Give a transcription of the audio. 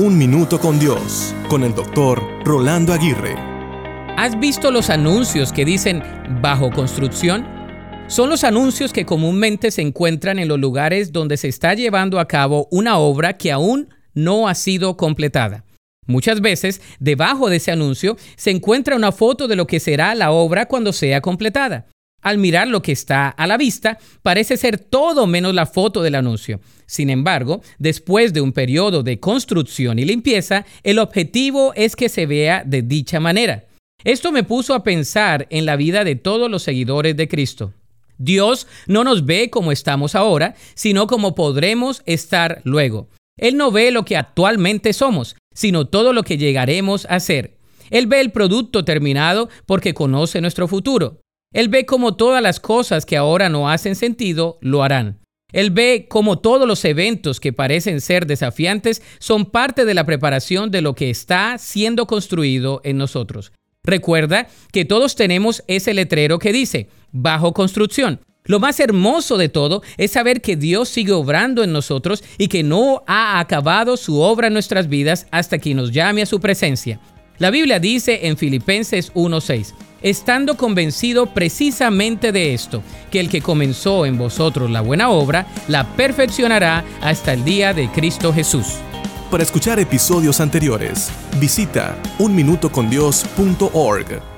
Un Minuto con Dios, con el doctor Rolando Aguirre. ¿Has visto los anuncios que dicen bajo construcción? Son los anuncios que comúnmente se encuentran en los lugares donde se está llevando a cabo una obra que aún no ha sido completada. Muchas veces, debajo de ese anuncio, se encuentra una foto de lo que será la obra cuando sea completada. Al mirar lo que está a la vista, parece ser todo menos la foto del anuncio. Sin embargo, después de un periodo de construcción y limpieza, el objetivo es que se vea de dicha manera. Esto me puso a pensar en la vida de todos los seguidores de Cristo. Dios no nos ve como estamos ahora, sino como podremos estar luego. Él no ve lo que actualmente somos, sino todo lo que llegaremos a ser. Él ve el producto terminado porque conoce nuestro futuro. Él ve como todas las cosas que ahora no hacen sentido lo harán. Él ve como todos los eventos que parecen ser desafiantes son parte de la preparación de lo que está siendo construido en nosotros. Recuerda que todos tenemos ese letrero que dice, bajo construcción. Lo más hermoso de todo es saber que Dios sigue obrando en nosotros y que no ha acabado su obra en nuestras vidas hasta que nos llame a su presencia. La Biblia dice en Filipenses 1:6, estando convencido precisamente de esto, que el que comenzó en vosotros la buena obra, la perfeccionará hasta el día de Cristo Jesús. Para escuchar episodios anteriores, visita unminutocondios.org.